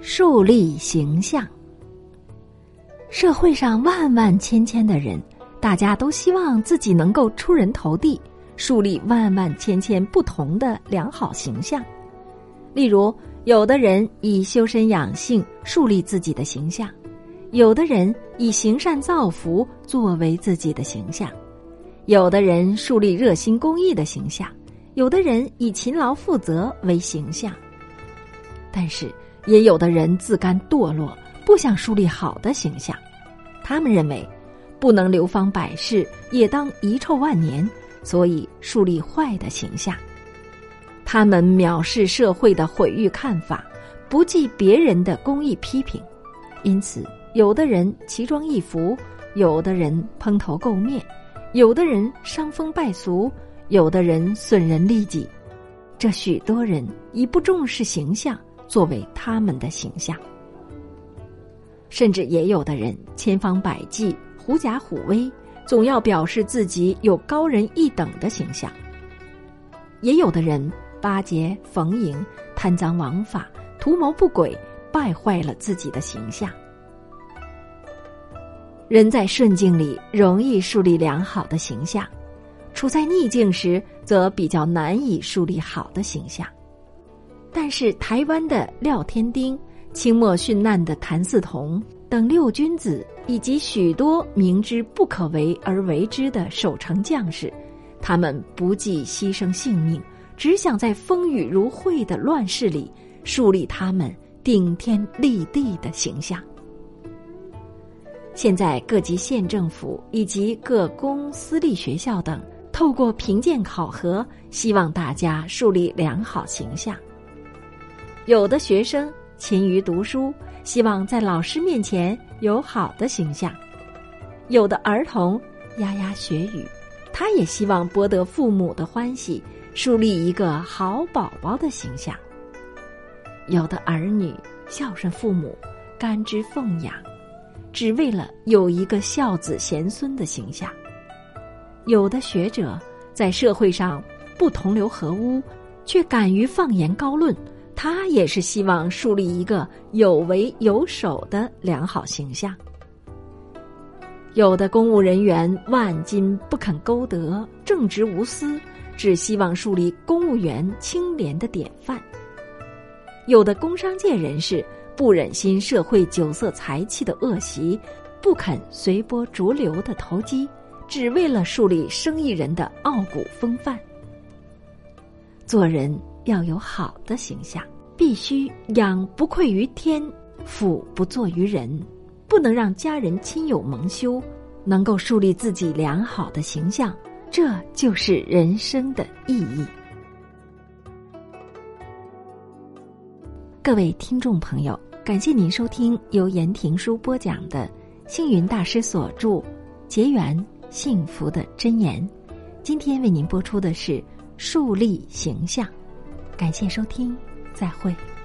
树立形象。社会上万万千千的人，大家都希望自己能够出人头地，树立万万千千不同的良好形象。例如，有的人以修身养性树立自己的形象，有的人以行善造福作为自己的形象，有的人树立热心公益的形象，有的人以勤劳负责为形象。但是，也有的人自甘堕落，不想树立好的形象。他们认为，不能流芳百世，也当遗臭万年，所以树立坏的形象。他们藐视社会的毁誉看法，不计别人的公益批评，因此，有的人奇装异服，有的人蓬头垢面，有的人伤风败俗，有的人损人利己。这许多人以不重视形象。作为他们的形象，甚至也有的人千方百计、狐假虎威，总要表示自己有高人一等的形象；也有的人巴结逢迎、贪赃枉法、图谋不轨，败坏了自己的形象。人在顺境里容易树立良好的形象，处在逆境时则比较难以树立好的形象。但是，台湾的廖天丁、清末殉难的谭嗣同等六君子，以及许多明知不可为而为之的守城将士，他们不计牺牲性命，只想在风雨如晦的乱世里树立他们顶天立地的形象。现在，各级县政府以及各公私立学校等，透过评鉴考核，希望大家树立良好形象。有的学生勤于读书，希望在老师面前有好的形象；有的儿童牙牙学语，他也希望博得父母的欢喜，树立一个好宝宝的形象；有的儿女孝顺父母，甘之奉养，只为了有一个孝子贤孙的形象；有的学者在社会上不同流合污，却敢于放言高论。他也是希望树立一个有为有守的良好形象。有的公务人员万金不肯勾得，正直无私，只希望树立公务员清廉的典范。有的工商界人士不忍心社会酒色财气的恶习，不肯随波逐流的投机，只为了树立生意人的傲骨风范。做人。要有好的形象，必须养不愧于天，俯不作于人，不能让家人亲友蒙羞，能够树立自己良好的形象，这就是人生的意义。各位听众朋友，感谢您收听由言庭书播讲的星云大师所著《结缘幸福的箴言》，今天为您播出的是树立形象。感谢收听，再会。